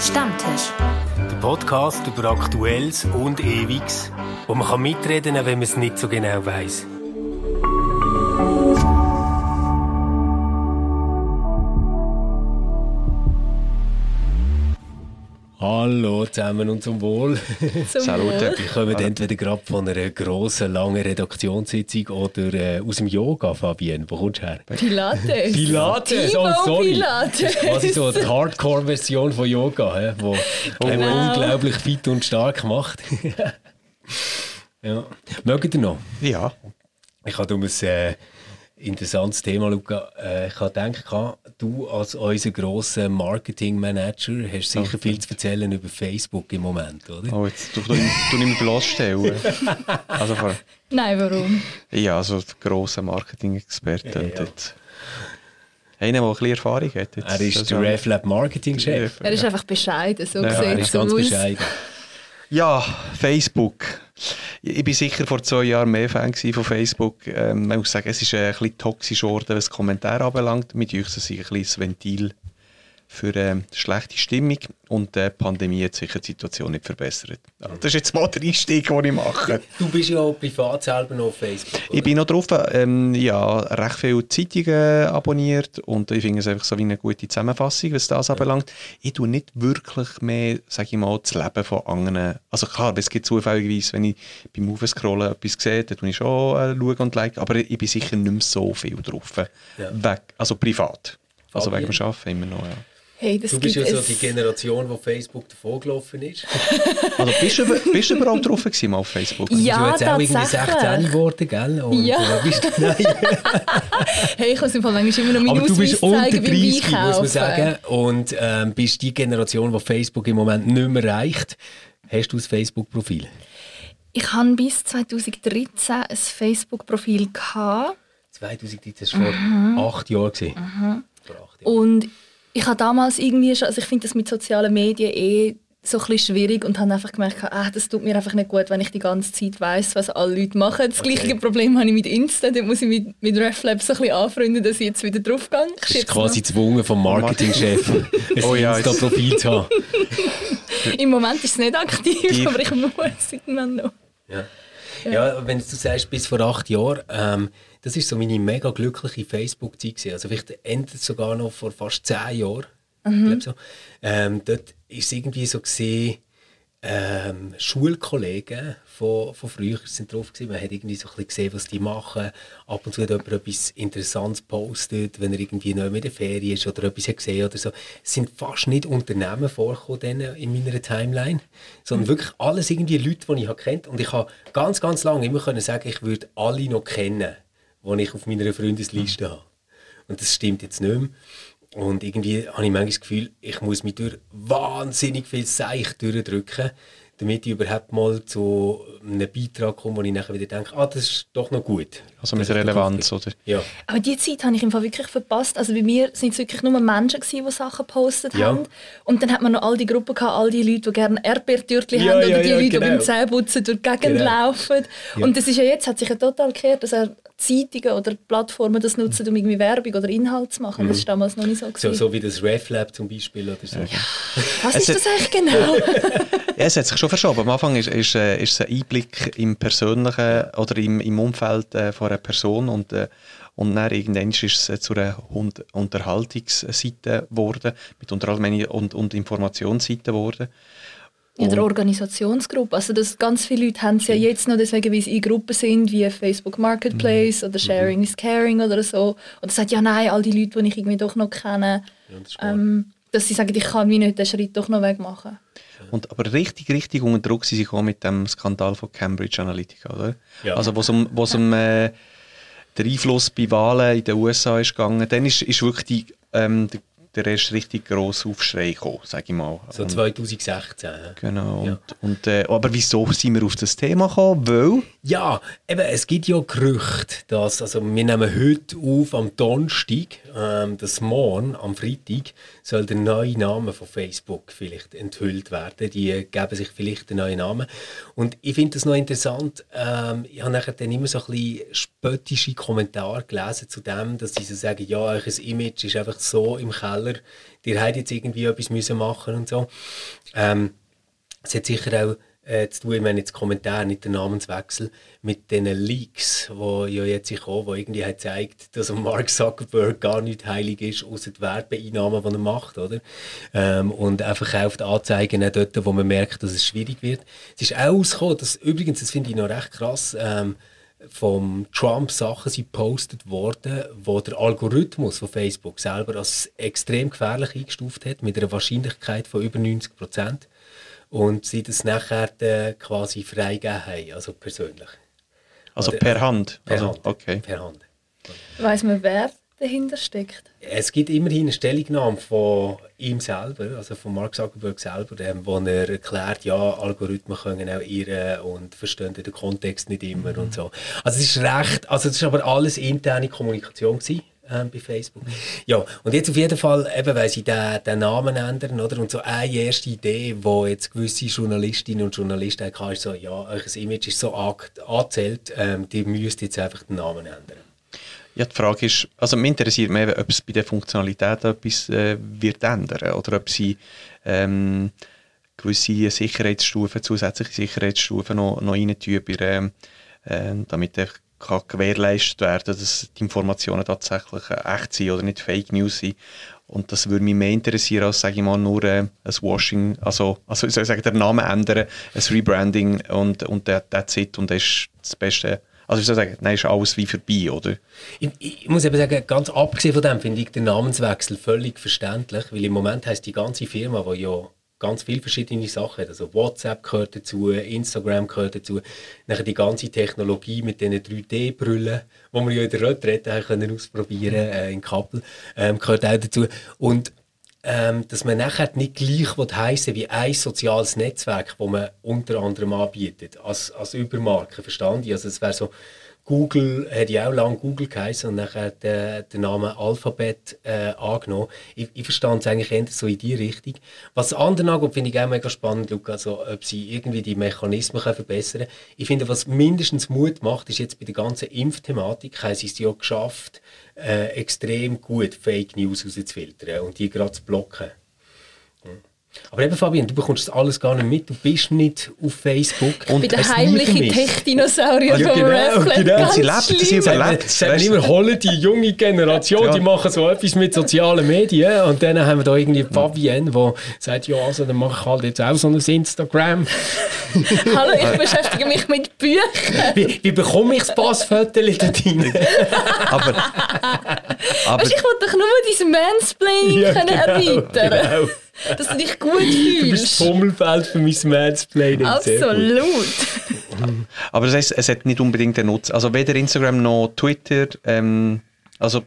Stammtisch. Der Podcast über Aktuelles und Ewiges, wo man kann mitreden kann, wenn man es nicht so genau weiß. Hallo zusammen und zum Wohl. Zum Salut. Wohl. Wir kommen entweder gerade von einer grossen, langen Redaktionssitzung oder äh, aus dem Yoga, Fabienne. Wo kommst du her? Pilates. Pilates, oh sorry. Pilates. Das ist quasi so die Hardcore-Version von Yoga, hä, wo einen Genau. unglaublich fit und stark macht. ja. Mögt ihr noch? Ja. Ich habe um ein äh, interessantes Thema, Luca. Äh, ich habe gedacht, du als unser grosser Marketing-Manager hast sicher viel zu erzählen über Facebook im Moment, oder? Oh, jetzt tu, tu nicht mehr bloßstellen. also, vor- Nein, warum? ja, also der grosse Marketing-Experte. Ja, und ja. dort- Einer, der ein bisschen Erfahrung hat. Jetzt, Er ist der ja- RefLab Marketing-Chef. Er ist einfach bescheiden, so Ja, Er sieht ist ganz bescheiden. Ja, Facebook. Ich bin sicher vor zwei Jahren mehr Fan von Facebook. Ähm, man muss sagen, es ist ein bisschen toxisch geworden, was Kommentare anbelangt. Mit euch ist es ein bisschen das Ventil für ähm, schlechte Stimmung und äh, die Pandemie hat sicher die Situation nicht verbessert. Ja, Das ist jetzt mal der Einstieg, den ich mache. Du bist ja auch privat selber noch auf Facebook. Ich bin noch drauf, ähm, ja, recht viele Zeitungen abonniert und ich finde es einfach so wie eine gute Zusammenfassung, was das anbelangt. Ich tue nicht wirklich mehr, sage ich mal, das Leben von anderen. Also klar, es gibt zufälligerweise, wenn ich beim Aufscrollen etwas sehe, dann tue ich schon äh, schauen und liken, aber ich bin sicher nicht mehr so viel drauf. Ja. Weg, also privat. Also wegen dem Arbeiten immer noch, ja. Hey, das Du bist ja so die Generation, wo Facebook davon gelaufen ist. Also bist du, bist du überhaupt drauf gewesen, mal auf Facebook? Ja, du jetzt auch irgendwie 16 tatsächlich. geworden, gell? Und Ja. äh, bist, nein. Hey, ich muss im Fall manchmal immer noch meinen Aber du bist unter zeigen beim 30, muss man sagen. Und ähm, bist die Generation, die Facebook im Moment nicht mehr reicht. Hast du ein Facebook-Profil? Ich hatte bis 2013 ein Facebook-Profil. gehabt 2013, das war Mhm. vor acht Jahren. gewesen. Vor acht Jahren. Und ich habe damals irgendwie schon, also ich finde das mit sozialen Medien eh so ein bisschen schwierig und habe einfach gemerkt, ah, das tut mir einfach nicht gut, wenn ich die ganze Zeit weiß, was alle Leute machen. Das Okay. gleiche Problem habe ich mit Insta, da muss ich mit, mit RefLab so ein bisschen anfreunden, dass ich jetzt wieder draufgehe. Ich Das ist quasi gezwungen vom Marketingchef, ein Oh ja, Insta-Profil zu haben. Im Moment ist es nicht aktiv, Die- aber ich muss irgendwann noch. Ja. Ja, wenn du sagst, bis vor acht Jahren, ähm, das ist so meine mega glückliche Facebook-Zeit. Also vielleicht endet sogar noch vor fast zehn Jahren. Ich glaub so. Ähm, dort ist es irgendwie so gesehen, ähm, Schulkollegen von, von früher sind drauf gewesen. Man hat irgendwie so ein bisschen gesehen, was die machen. Ab und zu hat jemand etwas Interessantes postet, wenn er irgendwie neu mit der Ferien ist oder etwas hat gesehen oder so. Es sind fast nicht Unternehmen vorgekommen in meiner Timeline, sondern wirklich alles irgendwie Leute, die ich habe kennt. Und ich habe ganz, ganz lange immer können sagen, ich würde alle noch kennen, die ich auf meiner Freundesliste habe. Und das stimmt jetzt nicht mehr. Und irgendwie habe ich manchmal das Gefühl, ich muss mich durch wahnsinnig viel Seich durchdrücken, damit ich überhaupt mal zu einem Beitrag komme, wo ich nachher wieder denke, ah, das ist doch noch gut. Also mit Relevanz, oder? Ja. Aber die Zeit habe ich im Fall wirklich verpasst. Also bei mir sind es wirklich nur Menschen, gewesen, die Sachen gepostet Ja. haben. Und dann hat man noch all die Gruppen gehabt, all die Leute, die gerne Erdbeertürtchen Ja, haben oder ja, die ja, Leute, die genau. beim Zähneputzen durch die Gegend Genau. laufen. Ja. Und das ist ja jetzt, hat sich ja total gekehrt, dass auch Zeitungen oder Plattformen das nutzen, um irgendwie Werbung oder Inhalt zu machen. Das war damals noch nicht so. So, gewesen. so wie das RefLab zum Beispiel oder so. Was Es ist das eigentlich genau? Ja, es hat sich schon verschoben. Am Anfang ist, ist, äh, ist es ein Einblick im persönlichen oder im, im Umfeld äh, von einer Person und, äh, und dann irgendwann ist es äh, zu einer Hund Unterhaltungsseite geworden, mit Unterhaltung und, und Informationsseite geworden. Ja, der Organisationsgruppe. Also das, ganz viele Leute haben es ja jetzt noch, deswegen, weil sie in Gruppen sind, wie Facebook Marketplace oder Sharing is Caring oder so. Oder sagt, ja nein, all die Leute, die ich irgendwie doch noch kenne, das ist wahr. ähm, dass sie sagen, ich kann mir nicht den Schritt doch noch wegmachen. Und, aber richtig, richtig unter Druck sind sie gekommen mit dem Skandal von Cambridge Analytica, oder? Ja. Also, wo es um, wo's um äh, den Einfluss bei Wahlen in den USA ist gegangen, dann ist, ist wirklich die, ähm, der, der erste richtig grosse Aufschrei gekommen, sage ich mal. So Und- 2016. Genau. Ja. Und, und, äh, aber wieso sind wir auf das Thema gekommen? Weil, Ja, eben, es gibt ja Gerüchte, dass, also wir nehmen heute auf am Donnerstag, ähm, das morgen, am Freitag, soll der neue Name von Facebook vielleicht enthüllt werden. Die geben sich vielleicht einen neuen Namen. Und ich finde das noch interessant. Ähm, ich habe nachher dann immer so ein bisschen spöttische Kommentare gelesen zu dem, dass sie so sagen, ja, euer Image ist einfach so im Keller Fehler, ihr habt jetzt irgendwie etwas müssen machen und so. Ähm, es hat sicher auch äh, zu tun, ich meine jetzt Kommentar, nicht der Namenswechsel, mit den Leaks, die ja jetzt kommen, wo irgendwie gezeigt, dass Mark Zuckerberg gar nicht heilig ist, außer die Werbeeinnahmen, die er macht, oder? Ähm, und er verkauft Anzeigen auch dort, wo man merkt, dass es schwierig wird. Es ist auch rausgekommen, dass, übrigens, das finde ich noch recht krass, ähm, vom Trump Sachen sind gepostet worden, wo der Algorithmus von Facebook selber als extrem gefährlich eingestuft hat, mit einer Wahrscheinlichkeit von über 90 Prozent und sie das nachher äh, quasi freigegeben haben, also persönlich. Also Oder, per Hand? Per also, Hand. Okay. Per Hand. Weiß man, wer dahinter steckt? Es gibt immerhin eine Stellungnahme von ihm selber, also von Mark Zuckerberg selber, wo er erklärt, ja, Algorithmen können auch irren und verstehen den Kontext nicht immer und so. Also es ist recht, also es ist aber alles interne Kommunikation gewesen ähm, bei Facebook. Ja, und jetzt auf jeden Fall, eben, weil sie den, den Namen ändern, oder? Und so eine erste Idee, wo jetzt gewisse Journalistinnen und Journalisten hatten, ist so, ja, euer Image ist so angezählt, ähm, die müsst jetzt einfach den Namen ändern. Ja, die Frage ist, also mich interessiert mehr, ob es bei der Funktionalität etwas äh, wird ändern oder ob sie ähm, gewisse Sicherheitsstufen, zusätzliche Sicherheitsstufen noch, noch rein tun, äh, damit der kann gewährleistet werden, dass die Informationen tatsächlich echt sind oder nicht Fake News sind. Und das würde mich mehr interessieren, als sage ich mal, nur äh, ein Washing, also, also ich soll sagen, der Name ändern, ein Rebranding und, und that, that's it und das ist das Beste. Also ich soll sagen, dann ist alles wie vorbei, oder? Ich, ich muss eben sagen, ganz abgesehen von dem finde ich den Namenswechsel völlig verständlich, weil im Moment heißt die ganze Firma, die ja ganz viele verschiedene Sachen. Also WhatsApp gehört dazu, Instagram gehört dazu, nachher die ganze Technologie mit diesen 3D-Brillen, die wir ja in der Retrette haben können ausprobieren äh, in Kappel, ähm, gehört auch dazu. Und ähm, dass man nachher nicht gleich heißen wie ein soziales Netzwerk, das man unter anderem anbietet, als, als Übermarke, verstanden? Also es wäre so, Google hat ja auch lange Google geheißen und nachher den, den Namen Alphabet äh, angenommen. Ich, ich verstand es eigentlich eher so in die Richtung. Was anderen angeht, finde ich auch mega spannend, Luca, also, ob sie irgendwie die Mechanismen können verbessern können. Ich finde, was mindestens Mut macht, ist jetzt bei der ganzen Impfthematik, haben sie es ja geschafft, äh, extrem gut Fake News rauszufiltern und die gerade zu blocken. Aber eben, Fabian, du bekommst das alles gar nicht mit. Du bist nicht auf Facebook. Und Bei den heimlichen Tech-Dinosaurier ja, vom genau, Genau. Sie lebt, sie überlebt. Sagen immer, holen die junge Generation, ja. die machen so etwas mit sozialen Medien. Und dann haben wir da irgendwie Fabian, der sagt, ja, also dann mache ich halt jetzt auch so ein Instagram. Hallo, ich beschäftige mich mit Büchern. Wie, wie bekomme ich das Passfoto da rein? aber, aber... Weißt, ich wollte doch nur dieses Mansplaining ja, genau, erweitern. Genau dass du dich gut fühlst. Du bist Pummelfeld für mein Mansplaining. Absolut. Aber das heisst, es hat nicht unbedingt einen Nutzen. Also weder Instagram noch Twitter, ähm, also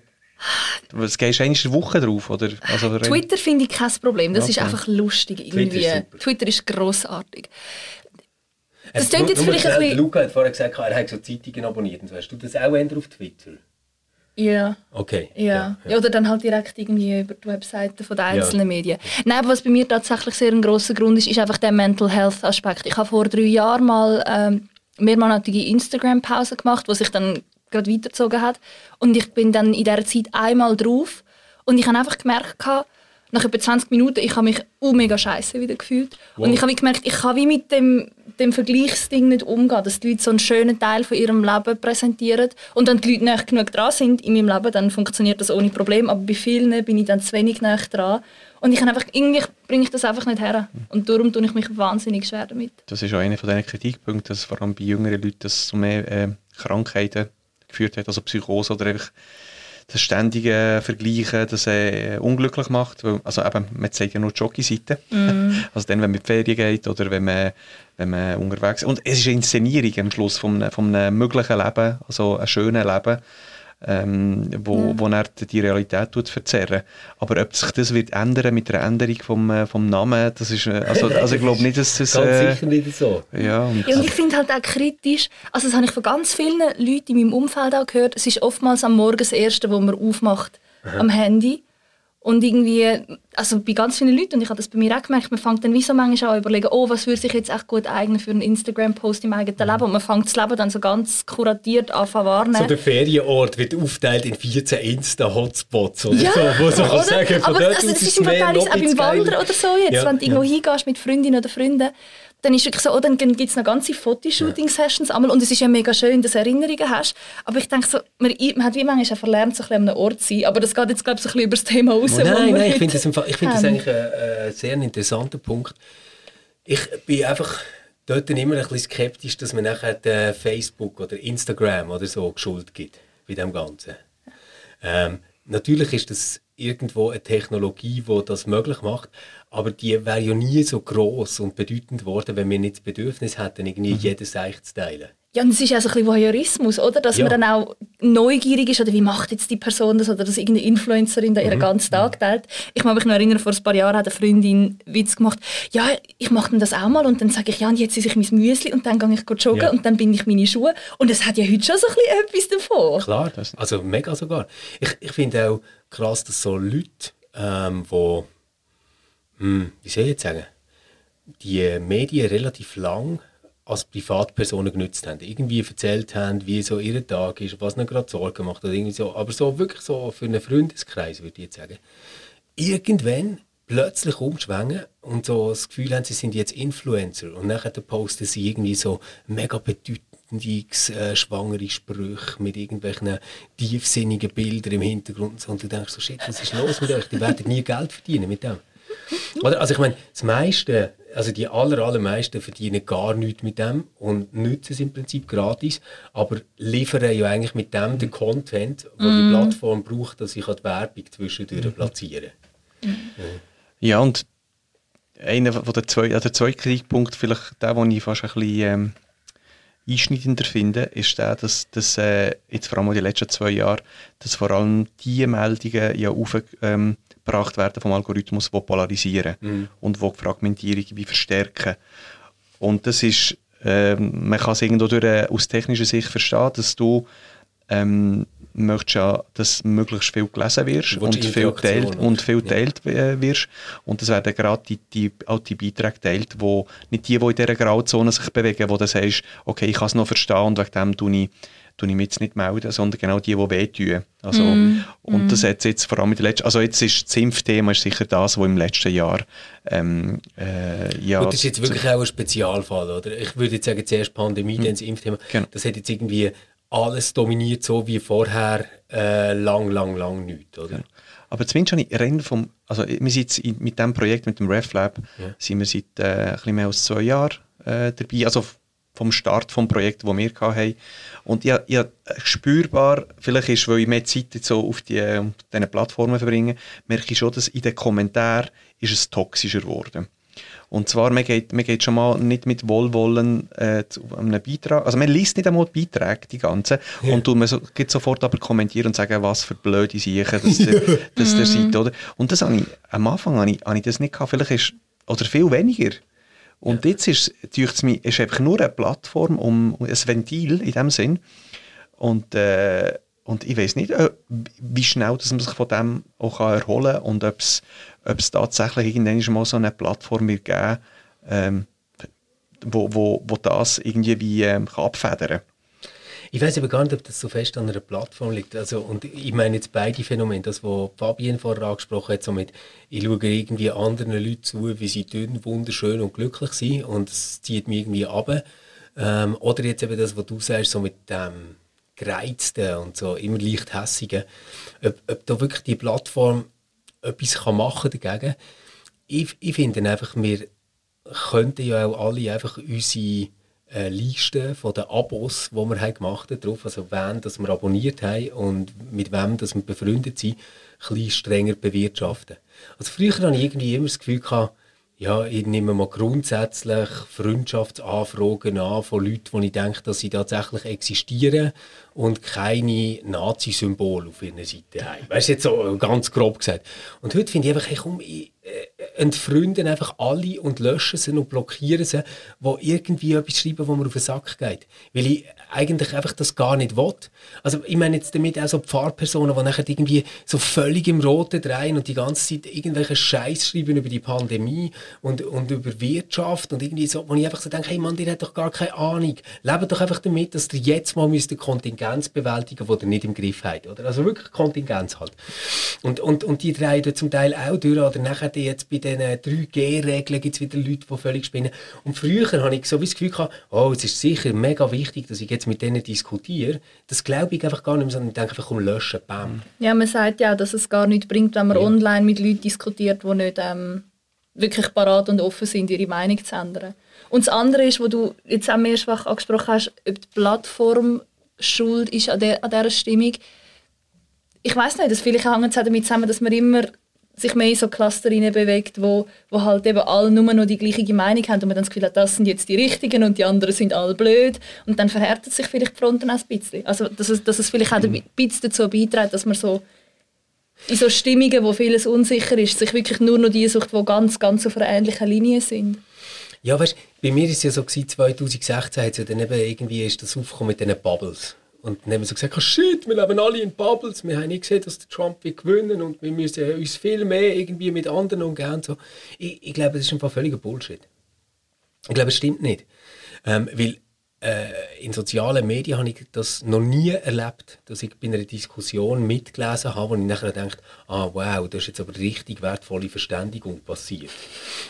was gehst du eigentlich eine Woche drauf? Oder? Also, Twitter finde ich kein Problem. Das okay. ist einfach lustig irgendwie. Twitter ist, Twitter ist grossartig. Das klingt jetzt vielleicht ein bisschen... Luca hat vorher gesagt, er hat so Zeitungen abonniert. Hast du das auch auf Twitter? Ja. Okay. Ja. ja. Oder dann halt direkt irgendwie über die Webseiten der einzelnen ja. Medien. Nein, aber was bei mir tatsächlich sehr ein grosser Grund ist, ist einfach der Mental Health Aspekt. Ich habe vor drei Jahren mal ähm, mehrmonatige Instagram-Pause gemacht, wo sich dann gerade weitergezogen hat. Und ich bin dann in dieser Zeit einmal drauf und ich habe einfach gemerkt, nach etwa 20 Minuten, ich habe mich uh, mega scheiße wieder gefühlt. Wow. Und ich habe gemerkt, ich kann wie mit dem, dem Vergleichsding nicht umgehen, dass die Leute so einen schönen Teil von ihrem Leben präsentieren und dann die Leute nicht genug dran sind in meinem Leben, dann funktioniert das ohne Problem. Aber bei vielen bin ich dann zu wenig nah dran. Und ich einfach, irgendwie bringe ich das einfach nicht her. Und darum tue ich mich wahnsinnig schwer damit. Das ist auch einer von diesen Kritikpunkten, dass vor allem bei jüngeren Leuten das zu mehr äh, Krankheiten geführt hat, also Psychose oder einfach das ständige Vergleichen, das äh, unglücklich macht. Weil, also eben, man zeigt ja nur die Jockey-Seite. Mm. Also dann, wenn man in die Ferien geht oder wenn man, wenn man unterwegs ist. Und es ist eine Inszenierung am Schluss von, von einem möglichen Leben, also einem schönen Leben ähm, wo, ja. wo er die Realität tut verzerren. Aber ob sich das wird ändern mit der Änderung vom, äh, vom Namen, das ist, äh, also, also ich glaube nicht, dass das... Ganz äh, sicher nicht so. Ja, und, ja, und ich finde halt auch kritisch, also das habe ich von ganz vielen Leuten in meinem Umfeld auch gehört, es ist oftmals am Morgen das Erste, wo man aufmacht Aha. am Handy. Und irgendwie, also bei ganz vielen Leuten, und ich habe das bei mir auch gemerkt, man fängt dann wie so manchmal an überlegen, oh, was würde sich jetzt echt gut eignen für einen Instagram-Post im eigenen Leben und man fängt das Leben dann so ganz kuratiert an zu wahrnehmen. So der Ferienort wird aufteilt in 14 Insta-Hotspots oder ja, so, wo so oder? sagen, von aber dort also, das ist im noch auch beim Wandern oder so jetzt, Ja, wenn du irgendwo ja. hingehst mit Freundinnen oder Freunden, dann ist wirklich so, oh, dann gibt es noch ganze Fotoshooting-Sessions einmal und es ist ja mega schön, dass du Erinnerungen hast, aber ich denke so, man, man hat wie manchmal auch verlernt, so ein bisschen an einem Ort zu sein, aber das geht jetzt glaube ich so ein bisschen über das Thema raus. Nein, nein, ich finde das, ich finde das eigentlich ein, ein sehr interessanter Punkt. Ich bin einfach dort immer ein bisschen skeptisch, dass man nachher äh, Facebook oder Instagram oder so Schuld gibt bei dem Ganzen. Ähm, natürlich ist das irgendwo eine Technologie, die das möglich macht, aber die wäre ja nie so groß und bedeutend geworden, wenn wir nicht das Bedürfnis hätten, irgendwie jedes Eich zu teilen. Ja, und es ist auch so ein bisschen Voyeurismus, oder? Dass Ja. man dann auch neugierig ist, oder wie macht jetzt die Person das, oder dass irgendeine Influencerin da ihren ganzen Tag teilt. Ich kann mich noch erinnern, vor ein paar Jahren hat eine Freundin einen Witz gemacht, ja, ich mache dann das auch mal und dann sage ich, ja, und jetzt esse ich mein Müsli und dann gehe ich joggen Ja. und dann bin ich meine Schuhe. Und es hat ja heute schon so ein bisschen etwas davon. Klar, also mega sogar. Ich, ich finde auch krass, dass so Leute, ähm, wo, hm, wie soll ich jetzt sagen, die Medien relativ lang als Privatpersonen genutzt haben. Irgendwie erzählt haben, wie so ihr Tag ist, was ihnen gerade Sorgen macht oder irgendwie so. Aber so wirklich so für einen Freundeskreis, würde ich jetzt sagen. Irgendwann plötzlich umschwingen und so das Gefühl haben, sie sind jetzt Influencer und nachher posten sie irgendwie so mega bedeutende äh, schwangere Sprüche mit irgendwelchen tiefsinnigen Bildern im Hintergrund und du denkst so, shit, was ist los mit euch? Die werden nie Geld verdienen mit dem. Oder? Also ich meine, das meiste, also die aller, allermeisten verdienen gar nichts mit dem und nutzen es im Prinzip gratis, aber liefern ja eigentlich mit dem den Content, den die Plattform braucht, dass ich die Werbung zwischendurch platzieren Ja, und einer von der, zwei, der zweite Kritikpunkt, vielleicht der, den ich fast ein bisschen ähm, einschneidender finde, ist der, dass, dass äh, jetzt vor allem in den letzten zwei Jahren, dass vor allem die Meldungen ja aufgebracht ähm, gebracht werden vom Algorithmus, die polarisieren und die die Fragmentierung wie verstärken. Und das ist, ähm, man kann es irgendwo durch, äh, aus technischer Sicht verstehen, dass du ähm, möchtest ja, dass möglichst viel gelesen wirst und viel, teilt, und viel teilt äh, wirst. Und es werden gerade die, die, auch die Beiträge geteilt, wo nicht die, die in dieser Grauzone sich bewegen, wo du sagst, okay, ich kann es noch verstehen und wegen dem tue ich, tue ich mich jetzt nicht melden, sondern genau die, die wehtun. Also, Und das hat jetzt vor allem in den letzten, also jetzt ist das Impfthema ist sicher das, was im letzten Jahr ähm, äh, ja, Und das ist jetzt wirklich auch ein Spezialfall, oder? Ich würde jetzt sagen, zuerst Pandemie, dann das Impfthema. Genau. Das hat jetzt irgendwie alles dominiert, so wie vorher äh, lang, lang, lang nichts, oder? Aber zumindest habe ich Rennen vom, also wir sind jetzt in, mit diesem Projekt, mit dem RefLab, sind wir seit äh, ein bisschen mehr als zwei Jahren äh, dabei, also vom Start vom Projekt, das wir hatten. Und ich, ich spürbar, vielleicht ist, weil ich mehr Zeit jetzt so auf die, auf diesen Plattformen verbringe, merke ich schon, dass in den Kommentaren ist es toxischer geworden. Und zwar, man geht, man geht schon mal nicht mit Wohlwollen äh, zu einem Beitrag, also man liest nicht einmal die Beiträge, die ganzen, und tut man so, geht sofort aber kommentieren und sagen, was für blöde Sachen dass der, dass der seid, oder? Und das habe ich, am Anfang habe ich, habe ich das nicht gehabt, vielleicht ist, oder viel weniger. Und jetzt ist, es mir, ist einfach nur eine Plattform, um, ein Ventil in dem Sinn. Und, äh, und ich weiß nicht, äh, wie schnell dass man sich von dem auch erholen kann und ob es ob es tatsächlich irgendwann mal so eine Plattform wird geben ähm, wo, wo, wo das irgendwie wie, ähm, kann abfedern kann. Ich weiß aber gar nicht, ob das so fest an einer Plattform liegt. Also, und ich meine jetzt beide Phänomene. Das, was Fabienne vorher angesprochen hat, so mit, ich schaue irgendwie anderen Leuten zu, wie sie dünn, wunderschön und glücklich sind und es zieht mich irgendwie ab. Ähm, oder jetzt eben das, was du sagst, so mit dem Gereizten und so immer leicht Hässigen. Ob, ob da wirklich die Plattform etwas kann machen dagegen. Ich, ich finde einfach, wir könnten ja auch alle einfach unsere äh, Liste von den Abos, die wir haben gemacht haben, drauf, also wen dass wir abonniert haben und mit wem dass wir befreundet sind, ein bisschen strenger bewirtschaften. Also früher hatte ich irgendwie immer das Gefühl, gehabt, ja, ich nehme mal grundsätzlich Freundschaftsanfragen an von Leuten, die ich denke, dass sie tatsächlich existieren und keine Nazi-Symbole auf ihrer Seite haben. Weißt du, jetzt so ganz grob gesagt. Und heute finde ich einfach, hey, komm, ich, äh, entfreunden einfach alle und löschen sie und blockieren sie, die irgendwie etwas schreiben, wo mir auf den Sack geht. Weil ich eigentlich einfach das gar nicht will. Also ich meine jetzt damit auch so Pfarrpersonen, die nachher irgendwie so völlig im Roten drehen und die ganze Zeit irgendwelche Scheiß schreiben über die Pandemie und, und über Wirtschaft und irgendwie so, wo ich einfach so denke, hey Mann, ihr habt doch gar keine Ahnung. Lebt doch einfach damit, dass ihr jetzt mal müsst Kontingenz bewältigen müsst, die ihr nicht im Griff habt. Oder? Also wirklich Kontingenz halt. Und, und, und die drehen zum Teil auch durch, oder nachher jetzt bei diesen 3G-Regeln gibt es wieder Leute, die völlig spinnen. Und früher habe ich so wie das Gefühl gehabt, oh, es ist sicher mega wichtig, dass ich jetzt mit denen diskutiere. Das glaube ich einfach gar nicht mehr, sondern ich denke einfach um löschen, bam. Ja, man sagt ja auch, dass es gar nichts bringt, wenn man ja. online mit Leuten diskutiert, die nicht ähm, wirklich parat und offen sind, ihre Meinung zu ändern. Und das andere ist, wo du jetzt auch mehrfach angesprochen hast, ob die Plattform schuld ist an, der, an dieser Stimmung. Ich weiß nicht, das vielleicht hängt es damit zusammen, dass man immer sich mehr in so Cluster bewegt, wo, wo halt eben alle nur noch die gleiche Meinung haben und man dann das Gefühl hat, das sind jetzt die Richtigen und die anderen sind alle blöd und dann verhärtet sich vielleicht die Fronten auch ein bisschen. Also dass es, dass es vielleicht auch ein bisschen dazu beiträgt, dass man so in so Stimmungen, wo vieles unsicher ist, sich wirklich nur noch die sucht, die ganz, ganz auf einer ähnlichen Linie sind. Ja, weißt, bei mir war es ja so 2016 hat ja dann eben irgendwie ist das aufgekommen mit diesen Bubbles. Und dann haben so gesagt, oh shit, wir leben alle in Bubbles, wir haben nicht gesehen, dass der Trump wird gewinnen und wir müssen uns viel mehr irgendwie mit anderen umgehen. So. Ich, ich glaube, das ist einfach völliger Bullshit. Ich glaube, es stimmt nicht. Ähm, weil äh, in sozialen Medien habe ich das noch nie erlebt, dass ich bei einer Diskussion mitgelesen habe, wo ich nachher denke, ah wow, da ist jetzt aber richtig wertvolle Verständigung passiert.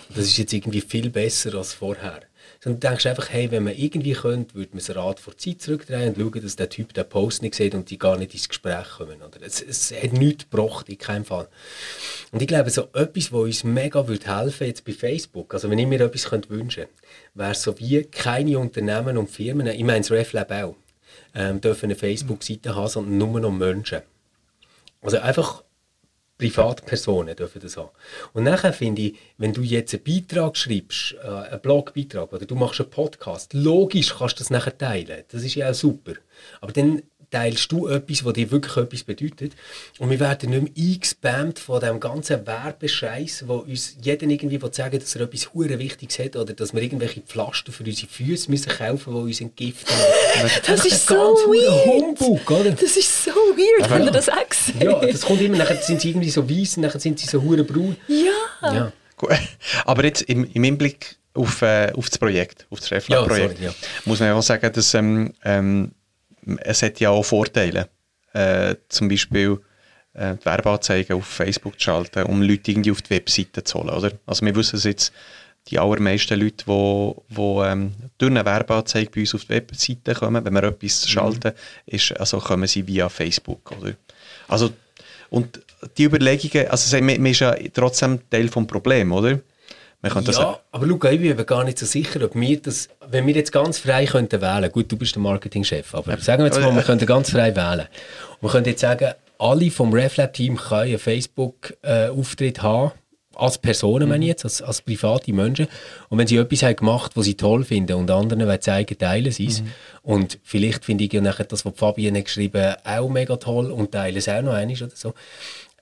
Das ist jetzt irgendwie viel besser als vorher. Sondern du denkst einfach, hey, wenn man irgendwie könnte, würde man das Rad vor Zeit zurückdrehen und schauen, dass der Typ den Post nicht sieht und die gar nicht ins Gespräch kommen. Oder? Es, es hat nichts gebracht, in keinem Fall. Und ich glaube, so etwas, was uns mega würde helfen jetzt bei Facebook, also wenn ich mir etwas könnte wünschen könnte, wäre so wie keine Unternehmen und Firmen, ich meine das RefLab auch, ähm, dürfen eine Facebook-Seite haben, sondern nur noch Menschen. Also einfach Privatpersonen dürfen das haben. Und nachher finde ich, wenn du jetzt einen Beitrag schreibst, äh, einen Blogbeitrag oder du machst einen Podcast, logisch kannst du das nachher teilen. Das ist ja auch super. Aber dann teilst du etwas, was dir wirklich etwas bedeutet. Und wir werden nicht mehr eingespammt von dem ganzen Werbescheiß, wo uns jeder irgendwie sagen dass er etwas hure Wichtiges hat oder dass wir irgendwelche Pflaster für unsere Füße müssen kaufen, die uns entgiften. das, das ist so weird. Humbug, oder? Das ist so weird, wenn ihr das auch gesehen Ja, das kommt immer, nachher sind sie irgendwie so weiß, nachher sind sie so hure braun. Ja. ja. Aber jetzt im, im Hinblick auf, äh, auf das Projekt, auf das Reflab-Projekt, ja, ja. muss man ja auch sagen, dass ähm, ähm, es hat ja auch Vorteile. Äh, zum Beispiel äh, die Werbeanzeigen auf Facebook zu schalten, um Leute irgendwie auf die Webseite zu holen. Oder? Also wir wissen es jetzt, die allermeisten Leute, die, die ähm, durch eine Werbeanzeige bei uns auf die Webseite kommen, wenn wir etwas mhm. schalten, ist, also kommen sie via Facebook. Oder? Also, und die Überlegungen, also man ist ja trotzdem Teil des Problems, oder? ja, aber Luca, ich bin gar nicht so sicher, ob wir das, wenn wir jetzt ganz frei könnten wählen, gut, du bist der Marketingchef, aber sagen wir jetzt mal, wir könnten ganz frei wählen. Und wir könnten jetzt sagen, alle vom RefLab-Team können einen Facebook-Auftritt haben, als Personen, mhm. meine ich jetzt, als, als private Menschen. Und wenn sie etwas haben gemacht, was sie toll finden und anderen wollen zeigen, teilen sie es. Mhm. Und vielleicht finde ich ja nachher das, was Fabian hat geschrieben auch mega toll und teilen es auch noch einmal oder so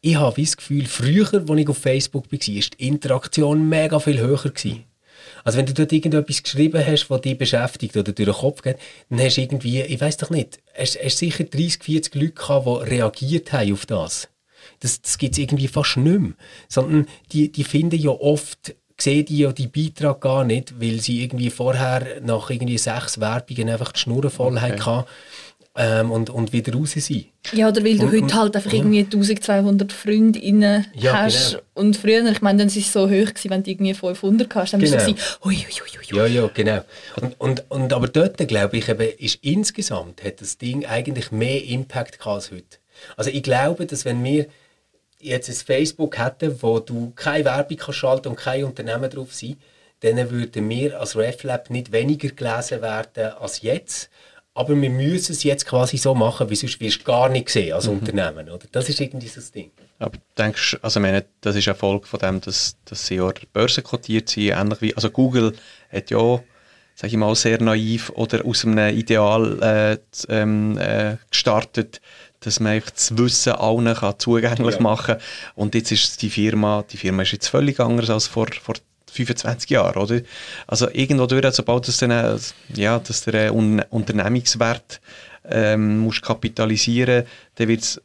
ich habe das Gefühl, früher, als ich auf Facebook war, war die Interaktion mega viel höher. Gewesen. Also wenn du dort irgendetwas geschrieben hast, was dich beschäftigt oder durch den Kopf geht, dann hast du irgendwie, ich weiß doch nicht, hast, hast sicher 30, 40 Leute gehabt, die reagiert haben auf das. Das, das gibt es irgendwie fast nicht mehr. Sondern die, die finden ja oft, sehen die ja die Beitrag gar nicht, weil sie irgendwie vorher nach irgendwie sechs Werbungen einfach die Schnur voll okay. hatten ähm, und, und wieder raus sein. Ja, oder weil du und, heute halt einfach irgendwie 1200 Freundinnen ja, hast. Genau. Und früher, ich meine, dann war es so hoch, gewesen, wenn du irgendwie 500 hast, dann genau. bist du genau. so, ui, ui, ui, Ja, ja, genau. Und, und, und, aber dort, glaube ich, eben, ist insgesamt hat das Ding eigentlich mehr Impact gehabt als heute. Also ich glaube, dass wenn wir jetzt ein Facebook hätten, wo du keine Werbung kannst schalten und kein Unternehmen drauf sein, dann würden wir als RefLab nicht weniger gelesen werden als jetzt. Aber wir müssen es jetzt quasi so machen, wie sonst wirst du gar nicht sehen als mhm. Unternehmen. Oder? Das ist irgendwie das Ding. Aber denkst also meine, das ist ein Erfolg von dem, dass, dass sie ja Börse kotiert sind, ähnlich wie, also Google hat ja, sage ich mal, sehr naiv oder aus einem Ideal äh, ähm, äh, gestartet, dass man das Wissen allen kann zugänglich ja. machen kann. Und jetzt ist die Firma, die Firma ist jetzt völlig anders als vor, vor 25 Jahren, oder? Also irgendwo durch, sobald das dann, äh, ja, dass der äh, Unternehmungswert ähm, musst kapitalisieren, dann wird es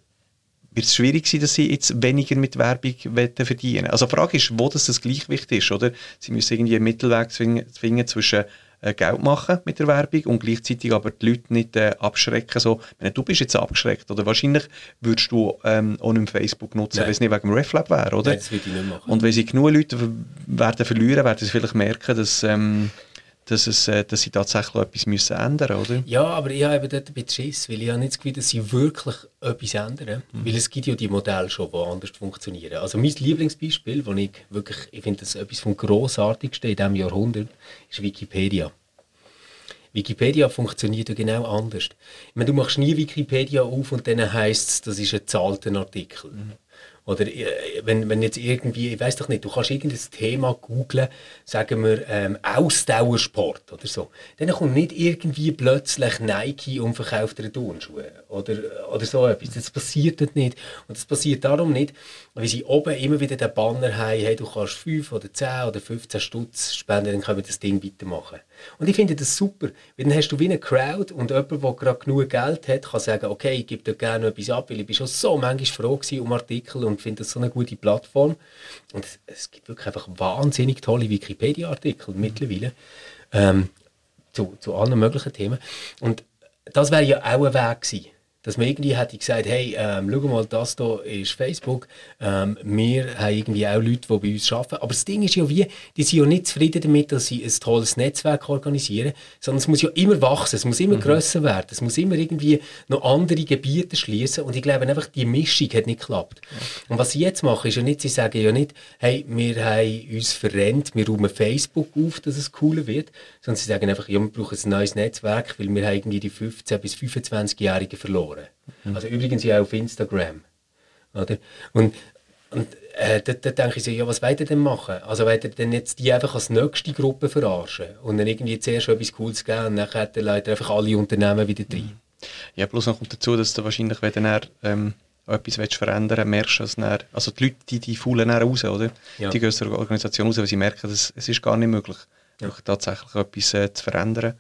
wird es schwierig sein, dass sie jetzt weniger mit Werbung verdienen Also die Frage ist, wo das, das Gleichgewicht ist, oder? Sie müssen irgendwie einen Mittelweg zwingen, zwingen zwischen Geld machen mit der Werbung und gleichzeitig aber die Leute nicht äh, abschrecken. So, meine, du bist jetzt abgeschreckt oder wahrscheinlich würdest du ähm, auch nicht Facebook nutzen, wenn es nicht wegen dem RefLab wäre, oder? Nein, das würde ich nicht machen. Und wenn sie genug Leute werden verlieren, werden sie vielleicht merken, dass ähm, dass, es, äh, dass sie tatsächlich etwas müssen ändern müssen, oder? Ja, aber ich habe dort ein bisschen Schiss, weil ich habe nicht das Gefühl, dass sie wirklich etwas ändern. Mhm. Weil es gibt ja die Modelle schon, die anders funktionieren. Also mein Lieblingsbeispiel, wo ich wirklich, ich finde das etwas vom Grossartigsten in diesem Jahrhundert, ist Wikipedia. Wikipedia funktioniert ja genau anders. Ich meine, du machst nie Wikipedia auf und dann heisst es, das ist ein zahlter Artikel. Mhm. Oder äh, wenn, wenn jetzt irgendwie, ich weiß doch nicht, du kannst irgendein Thema googlen, sagen wir ähm, Ausdauersport oder so. Dann kommt nicht irgendwie plötzlich Nike und verkauft dir Turnschuhe oder, oder so etwas. Das passiert dort nicht. Und das passiert darum nicht, weil sie oben immer wieder den Banner haben, hey, du kannst 5 oder 10 oder 15 Stutz spenden, dann können wir das Ding weitermachen. Und ich finde das super, weil dann hast du wie eine Crowd und jemand, der gerade genug Geld hat, kann sagen, okay, ich gebe dir gerne etwas ab, weil ich bin schon so manchmal froh um Artikel und finde das so eine gute Plattform. Und es, es gibt wirklich einfach wahnsinnig tolle Wikipedia-Artikel mittlerweile ähm, zu, zu allen möglichen Themen. Und das wäre ja auch ein Weg gewesen dass man irgendwie hätte gesagt, hey, ähm, schau mal, das hier ist Facebook, ähm, wir haben irgendwie auch Leute, die bei uns arbeiten. Aber das Ding ist ja wie, die sind ja nicht zufrieden damit, dass sie ein tolles Netzwerk organisieren, sondern es muss ja immer wachsen, es muss immer mhm. grösser werden, es muss immer irgendwie noch andere Gebiete schließen und ich glaube einfach, die Mischung hat nicht geklappt. Ja. Und was sie jetzt machen, ist ja nicht, sie sagen ja nicht, hey, wir haben uns verrennt, wir räumen Facebook auf, dass es cooler wird, sondern sie sagen einfach, ja, wir brauchen ein neues Netzwerk, weil wir haben irgendwie die 15- bis 25-Jährigen verloren verloren. Mhm. Also übrigens ja auf Instagram. Oder? Und, und äh, da, da denke ich so, ja, was wollt ihr denn machen? Also wollt ihr denn jetzt die einfach als nächste Gruppe verarschen und dann irgendwie zuerst etwas Cooles geben und nachher leiten einfach alle Unternehmen wieder rein? Ja, bloß noch kommt dazu, dass du wahrscheinlich, wenn du ähm, etwas willst verändern willst, merkst du es dann, also die Leute, die, die faulen dann raus, oder? Ja. Die gehen aus der Organisation raus, weil sie merken, dass es ist gar nicht möglich, ja. tatsächlich etwas äh, zu verändern.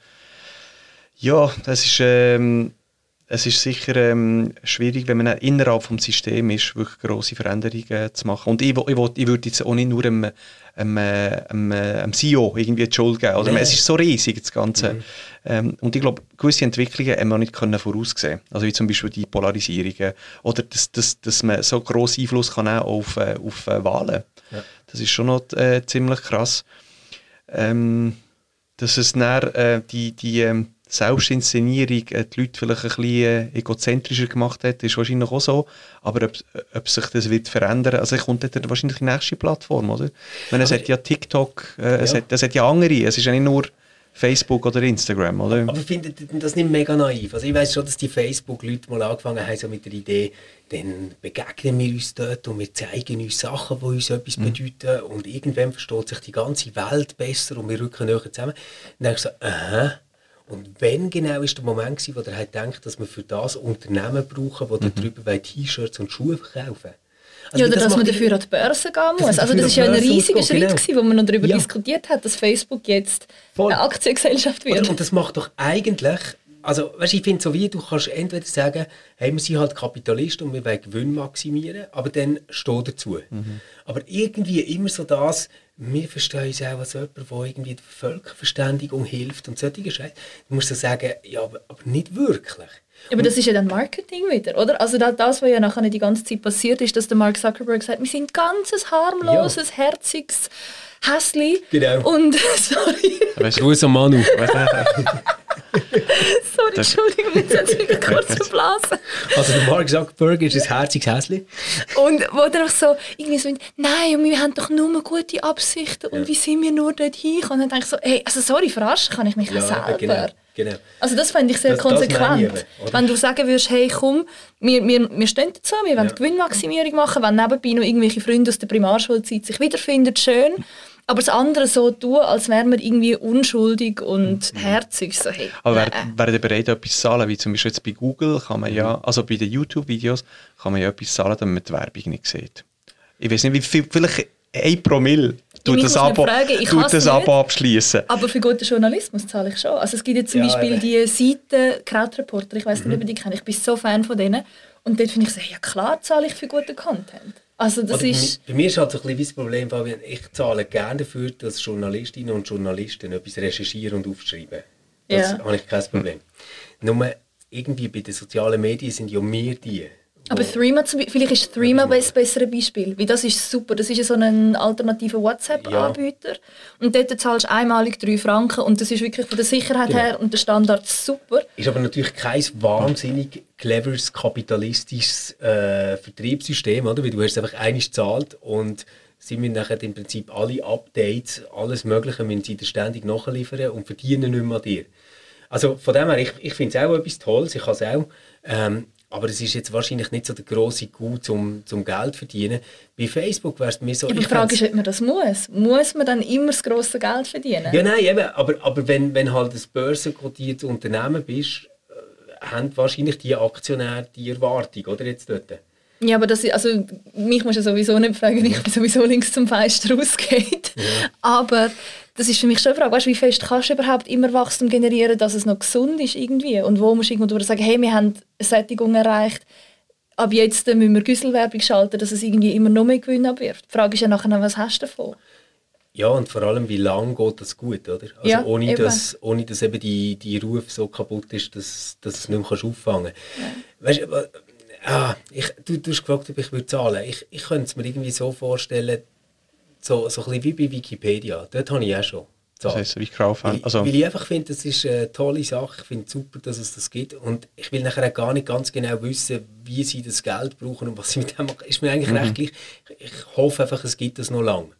Ja, das ist... Ähm, es ist sicher ähm, schwierig, wenn man innerhalb des Systems ist, wirklich grosse Veränderungen zu machen. Und ich, ich, ich, würde jetzt auch nicht nur einem, einem, einem, einem CEO irgendwie die Schuld geben. Oder? Nee. Es ist so riesig, das Ganze. Mhm. Ähm, und ich glaube, gewisse Entwicklungen haben wir nicht können voraussehen Also wie zum Beispiel die Polarisierungen. Oder dass, dass, dass man so grossen Einfluss kann auf, äh, auf äh, Wahlen. Ja. Das ist schon noch äh, ziemlich krass. Ähm, dass es dann, äh, die, die ähm, Selbstinszenierung äh, die Leute vielleicht ein bisschen äh, egozentrischer gemacht hat, ist wahrscheinlich auch so. Aber ob, ob sich das wird verändern, also kommt dann wahrscheinlich die nächste Plattform, oder? Ich meine, es hat ja TikTok, äh, ja. Es, hat, es hat ja andere, es ist ja nicht nur Facebook oder Instagram, oder? Aber findet ihr das nicht mega naiv? Also ich weiß schon, dass die Facebook-Leute mal angefangen haben so mit der Idee, dann begegnen wir uns dort und wir zeigen uns Sachen, die uns etwas mhm. bedeuten und irgendwann versteht sich die ganze Welt besser und wir rücken näher zusammen. Dann denke ich so, aha, und wann genau ist der Moment gewesen, wo er halt denkt, dass wir für das Unternehmen brauchen, wo mhm. darüber T-Shirts und Schuhe verkaufen? Also ja, oder das dass man dafür an die Börse gehen muss. Also das ist ja ein riesiger Schritt, genau. gewesen, wo man noch darüber ja. diskutiert hat, dass Facebook jetzt Voll. eine Aktiengesellschaft wird. Oder, und das macht doch eigentlich, also weißt, ich finde so wie, du kannst entweder sagen, hey, wir sind halt Kapitalisten und wir wollen Gewinn maximieren, aber dann steh dazu. Mhm. Aber irgendwie immer so das, wir verstehen uns auch als jemand, der irgendwie der Völkerverständigung hilft und solche Scheiße. Du musst so sagen, ja, aber, aber nicht wirklich. Aber das ist ja dann Marketing wieder, oder? Also das, was ja nachher die ganze Zeit passiert ist, dass der Mark Zuckerberg sagt, wir sind ganzes harmloses, ja. herziges Häsli. Genau. Und, sorry. Gruß an Manu. Entschuldigung, jetzt hat es wieder kurz verblasen. Also der Mark Zuckerberg ist ein herziges Häschen. Und wo dann auch so, irgendwie so, nein, wir haben doch nur gute Absichten und ja. wie sind wir nur dort hingekommen? Und dann denke ich so, hey, also sorry, verarschen kann ich mich ja, selber. Genau. Genau. Also das fände ich sehr das, konsequent. Das eben, wenn du sagen würdest, hey komm, wir, wir, wir stehen dazu, wir wollen ja. Gewinnmaximierung machen, wenn nebenbei noch irgendwelche Freunde aus der Primarschulzeit sich wiederfinden, schön. Aber das andere so tun, als wäre man irgendwie unschuldig und mhm. herzig. So, hey, Aber wäre wär ihr bereit, etwas zu zahlen? Wie zum Beispiel jetzt bei Google kann man ja, mhm. also bei den YouTube-Videos kann man ja etwas zahlen, damit man die Werbung nicht sieht. Ich weiß nicht, wie viel, vielleicht ein Promille tut das Abo, fragen, ich tut das Abo abschließen. Aber für guten Journalismus zahle ich schon. Also es gibt jetzt zum ja, Beispiel eben. die Seite Krautreporter, ich weiß nicht, mhm. ob ihr die kennt, ich bin so Fan von denen. Und dort finde ich so, ja klar zahle ich für guten Content. Also das Oder ist... Bei mir ist halt so ein bisschen das Problem, Fabian, ich zahle gerne dafür, dass Journalistinnen und Journalisten etwas recherchieren und aufschreiben. Das ja. habe ich kein Problem. Nur irgendwie bei den sozialen Medien sind ja wir die, aber Threema, vielleicht ist Threema das bessere Beispiel, weil das ist super. Das ist so ein alternativer WhatsApp-Anbieter. Ja. Und dort zahlst du einmalig 3 Franken und das ist wirklich von der Sicherheit genau. her und der Standard super. Ist aber natürlich kein wahnsinnig cleveres, kapitalistisches äh, Vertriebssystem, oder? Weil du hast einfach einiges gezahlt und sie müssen nachher im Prinzip alle Updates, alles Mögliche müssen sie dir ständig nachliefern und verdienen nicht mehr an dir. Also von dem her, ich, ich finde es auch etwas Tolles, ich kann es auch. Ähm, aber es ist jetzt wahrscheinlich nicht so der grosse Gut zum, zum Geld zu verdienen. Bei Facebook wäre es mir so... Ja, die Frage ist, ob man das muss. Muss man dann immer das grosse Geld verdienen? Ja, nein, eben, aber, aber wenn, wenn halt ein börsenkotiertes Unternehmen bist, äh, haben wahrscheinlich die Aktionäre die Erwartung, oder jetzt dort? Ja, aber das, also, mich muss ja sowieso nicht fragen, ich bin sowieso links zum Fenster rausgeht. Ja. Aber das ist für mich schon eine Frage, weißt, wie fest kannst du überhaupt immer Wachstum generieren, dass es noch gesund ist irgendwie? Und wo musst du irgendwo sagen, hey, wir haben eine Sättigung erreicht, ab jetzt müssen wir Güsselwerbung schalten, dass es irgendwie immer noch mehr Gewinn abwirft. Die Frage ist ja nachher, was hast du davon? Ja, und vor allem, wie lange geht das gut, oder? Also ja, ohne, dass, ohne dass eben die, die Ruf so kaputt ist, dass, dass du es nicht mehr auffangen kannst. Ja. Weißt, aber, ah, ich, du, du hast gefragt, ob ich würde zahlen. Ich, ich könnte es mir irgendwie so vorstellen, so, so ein bisschen wie bei Wikipedia. Dort habe ich auch schon. Das heisst, wie Crowdfunding. Also. Weil, weil ich einfach finde, das ist eine tolle Sache. Ich finde es super, dass es das gibt. Und ich will nachher auch gar nicht ganz genau wissen, wie sie das Geld brauchen und was sie mit dem machen. Ist mir eigentlich mhm. recht gleich. Ich hoffe einfach, es gibt das noch lange.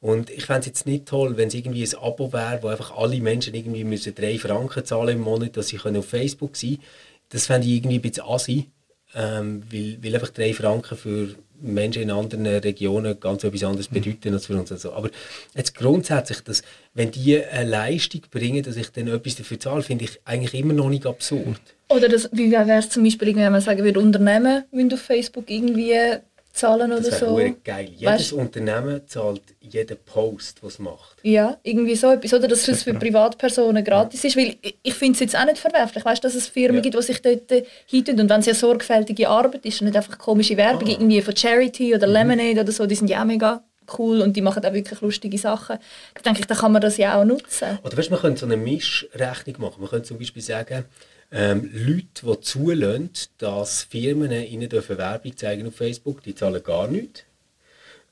Und ich fände es jetzt nicht toll, wenn es irgendwie ein Abo wäre, wo einfach alle Menschen irgendwie müssen drei Franken zahlen im Monat, dass sie auf Facebook sein können. Das fände ich irgendwie ein bisschen assi, ähm, weil, weil einfach drei Franken für Menschen in anderen Regionen ganz etwas anderes mhm. bedeuten als für uns. Also, aber jetzt grundsätzlich, dass, wenn die eine Leistung bringen, dass ich dann etwas dafür zahle, finde ich eigentlich immer noch nicht absurd. Oder das, wie wäre es zum Beispiel, wenn man sagen würde, Unternehmen wenn auf Facebook irgendwie zahlen oder das so. geil. Jedes weißt? Unternehmen zahlt jeden Post, was es macht. Ja, irgendwie so etwas. Oder dass es für Privatpersonen gratis ja. ist. Weil ich, ich finde es jetzt auch nicht verwerflich, weißt, dass es Firmen ja. gibt, die sich dort äh, hintun. Und wenn es ja sorgfältige Arbeit ist und nicht einfach komische Werbung, ah. irgendwie von Charity oder mhm. Lemonade oder so, die sind ja auch mega cool und die machen auch wirklich lustige Sachen. Ich denke, da kann man das ja auch nutzen. Oder weißt, man könnte so eine Mischrechnung machen. Man könnte zum Beispiel sagen, ähm, Leute, die zulassen, dass Firmen ihnen Werbung zeigen auf Facebook, die zahlen gar nichts.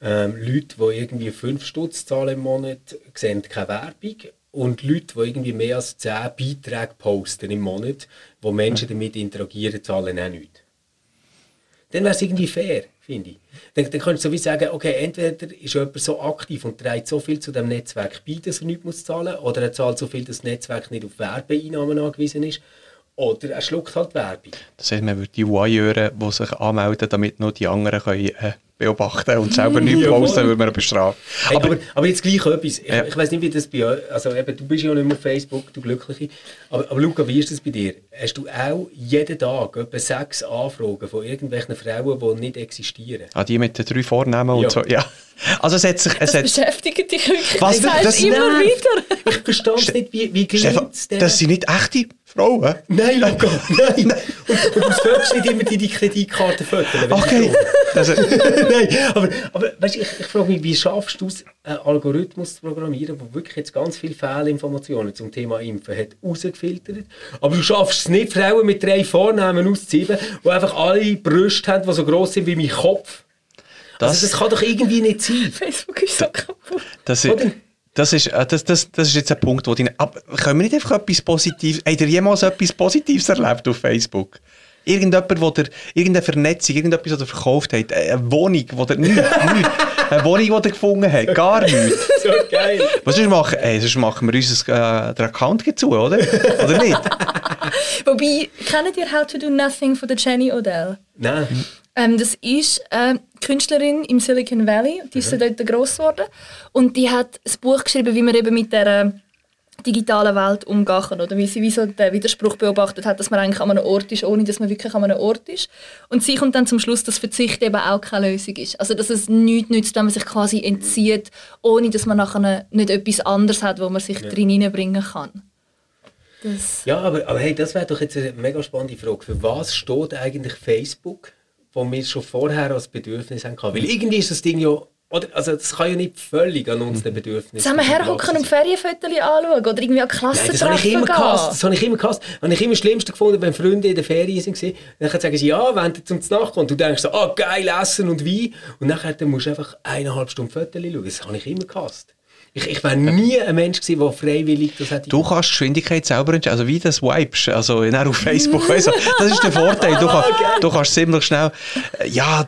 Ähm, Leute, die irgendwie 5 Stutz zahlen im Monat, sehen keine Werbung. Und Leute, die irgendwie mehr als 10 Beiträge posten im Monat, wo Menschen damit interagieren, zahlen auch nichts. Dann wäre es irgendwie fair, finde ich. Dann, dann könntest du so sagen, okay, entweder ist jemand so aktiv und trägt so viel zu dem Netzwerk bei, dass er nichts zahlen muss, oder er zahlt so viel, dass das Netzwerk nicht auf Werbeeinnahmen angewiesen ist. Oder er schluckt halt Werbung. Das heißt, man würde die Voyeure, die sich anmelden, damit nur die anderen können, äh, beobachten und selber nicht posten, würde man bestrafen. Hey, aber, aber, jetzt gleich etwas. Ich, ja. ich weiß nicht, wie das bei euch, also eben, du bist ja nicht mehr auf Facebook, du Glückliche. Aber, aber Luca, wie ist das bei dir? Hast du auch jeden Tag etwa sechs Anfragen von irgendwelchen Frauen, die nicht existieren? Ah, die mit den drei Vornamen ja. und so, ja. Also es hat sich... Es das hat, beschäftigt dich wirklich. Was, das, das immer nein. wieder. Ich verstehe es nicht, wie, wie gelingt es Das sind nicht echte Frauen? Nein, Luca, nein. Und, und du solltest nicht immer deine Kreditkarte föteln. Okay. Also, nein, aber, aber weißt, ich, ich frage mich, wie schaffst du es, einen Algorithmus zu programmieren, der wirklich jetzt ganz viele Fehlinformationen zum Thema Impfen hat rausgefiltert, aber du schaffst es nicht, Frauen mit drei Vornamen auszuziehen, die einfach alle Brüste haben, die so gross sind wie mein Kopf. Das, also das kann doch irgendwie nicht sein. Facebook ist so kaputt. Das ist, das ist, äh, das, das, das ist jetzt ein Punkt, wo die... Aber können wir nicht einfach etwas Positives... Habt ihr jemals etwas Positives erlebt auf Facebook? Irgendjemand, wo der, irgendeine Vernetzung, irgendetwas, was er verkauft hat, eine Wohnung, wo der nichts, nichts, eine Wohnung, die er gefunden hat, gar nichts. so geil. Was sonst machen, ey, sonst machen wir uns äh, den Account zu, oder? Oder nicht? Wobei, kennt ihr How to Do Nothing von der Jenny Odell? Nein. Ähm, das ist eine Künstlerin im Silicon Valley, die ist mhm. dort gross geworden und die hat ein Buch geschrieben, wie man eben mit der digitalen Welt umgehen. Oder wie sie wie so den Widerspruch beobachtet hat, dass man eigentlich an einem Ort ist, ohne dass man wirklich an einem Ort ist. Und sie kommt dann zum Schluss, dass Verzicht eben auch keine Lösung ist. Also dass es nichts nützt, wenn man sich quasi entzieht, ohne dass man nachher nicht etwas anderes hat, wo man sich ja. drin hineinbringen kann. Das ja, aber, aber hey, das wäre doch jetzt eine mega spannende Frage. Für was steht eigentlich Facebook, wo wir schon vorher als Bedürfnis haben? Weil irgendwie ist das Ding ja oder, also das kann ja nicht völlig an unseren Bedürfnissen Zusammen herhocken und Ferienfotos anschauen oder irgendwie an Klassentreffen Nein, das habe ich immer gehasst. Das habe ich immer gehasst. Das habe ich immer das Schlimmste gefunden, wenn Freunde in der Ferien waren. Dann sagen sie, ja, wenn du zum Nacht kommst, du denkst so, ah, oh, geil, Essen und Wein. Und nachher dann musst du einfach eineinhalb Stunden Fotos schauen. Das habe ich immer gehasst. Ich, ich wäre nie ein Mensch gewesen, der freiwillig das hätte. Du kannst Geschwindigkeit selber entscheiden, also wie das wipest, also auf Facebook, du, das ist der Vorteil. Du, kann, du kannst ziemlich schnell, ja,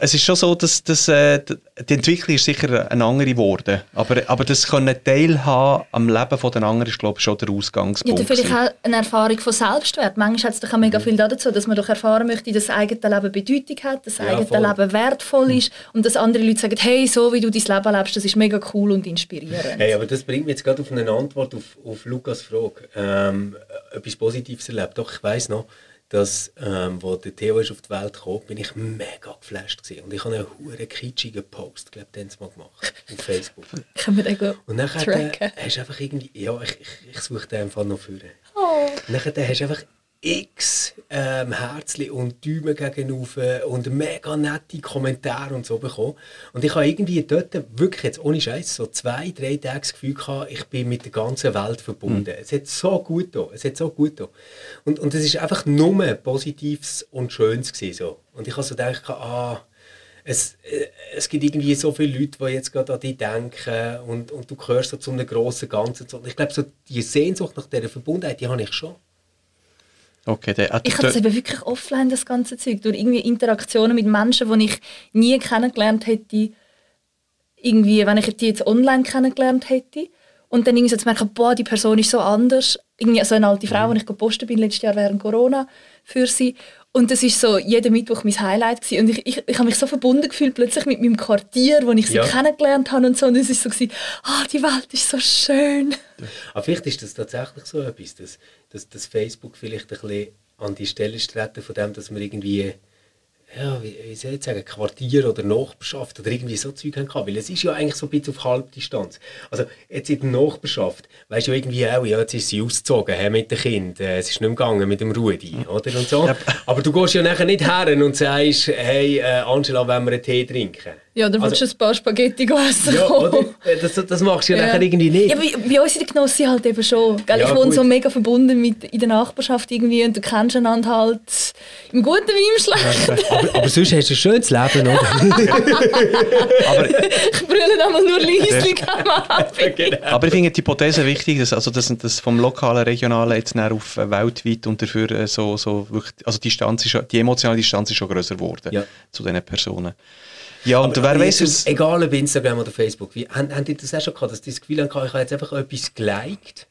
es ist schon so, dass, dass äh, die Entwicklung ist sicher eine andere geworden. Aber, aber das können teilhaben am Leben der anderen ist, glaube ich, schon der Ausgangspunkt. Ja, vielleicht auch eine Erfahrung von Selbstwert. Manchmal hat es doch auch mega viel dazu, dass man doch erfahren möchte, dass das eigene Leben Bedeutung hat, dass das ja, eigene voll. Leben wertvoll ist und dass andere Leute sagen, hey, so wie du dein Leben lebst, das ist mega cool und inspirierend. Hey, aber das bringt mich jetzt gerade auf eine Antwort auf, auf Lukas Frage. Ähm, etwas Positives erlebt. Doch, ich weiss noch, dass, ähm, wo der Theo ist auf die Welt kam, bin ich mega geflasht gewesen. Und ich habe einen hure kitschigen Post, glaube ich, mal gemacht auf Facebook. Können wir den gut Und äh, hast du einfach irgendwie, ja, ich, ich, ich suche den einfach noch für. Oh. Und nachher hast du einfach x ähm, Herzchen und Däume gegenüber und mega nette Kommentare und so bekommen. Und ich habe irgendwie dort wirklich jetzt ohne Scheiß so zwei, drei Tage das Gefühl gehabt, ich bin mit der ganzen Welt verbunden. Mhm. Es hat so gut da, es hat so gut da. Und, und es ist einfach nur Positives und Schönes gewesen, so. Und ich habe so gedacht, ah, es, äh, es gibt irgendwie so viele Leute, die jetzt gerade an dich denken und, und du gehörst so zu einem grossen Ganzen. Ich glaube, so die Sehnsucht nach dieser Verbundenheit, die habe ich schon. Okay, der, äh, ich habe das eben wirklich offline, das ganze Zeug, durch irgendwie Interaktionen mit Menschen, die ich nie kennengelernt hätte, irgendwie, wenn ich die jetzt online kennengelernt hätte. Und dann irgendwie so zu merken, boah, die Person ist so anders. Irgendwie so eine alte Frau, mhm. die ich gepostet bin letztes Jahr während Corona für sie. Und das ist so jeden Mittwoch mein Highlight gewesen. Und ich, ich, ich habe mich so verbunden gefühlt plötzlich mit meinem Quartier, wo ich sie ja. kennengelernt habe und so. Und es ist so gewesen, ah, die Welt ist so schön. Aber vielleicht ist das tatsächlich so etwas, dass, dass, dass Facebook vielleicht ein bisschen an die Stelle treten von dem, dass man irgendwie ja, wie, wie soll ich sagen, Quartier oder Nachbarschaft oder irgendwie so Zeug haben Weil es ist ja eigentlich so ein bisschen auf Halbdistanz. Also jetzt in der Nachbarschaft, weißt du irgendwie auch, ja, jetzt ist sie ausgezogen he, mit dem Kind, äh, es ist nicht mehr gegangen mit dem Rudi, oder? Und so. Aber du gehst ja nachher nicht her und sagst, hey, äh, Angela, wollen wir einen Tee trinken? Ja, dann willst also, du ein paar Spaghetti essen. Ja, oder? Das, das machst du ja, ja. nachher irgendwie nicht. Ja, bei, bei uns in der Genossi halt eben schon. Gell? Ja, ich wohne gut. so mega verbunden mit in der Nachbarschaft irgendwie und du kennst einander halt im Guten wie im Schlechten. aber, aber sonst hast du ein schönes Leben, oder? aber, ich brülle damals nur leislich genau. Aber ich finde die Hypothese wichtig, dass, also das, das vom lokalen, regionalen jetzt auf weltweit und dafür äh, so, so wirklich, also die, Distanz ist, die emotionale Distanz ist schon größer geworden ja. zu diesen Personen. Ja, und aber wer weiß es... Egal ob Instagram oder Facebook, wie, haben, haben die das auch schon gehabt, dass die das Gefühl haben, ich habe jetzt einfach etwas geliked,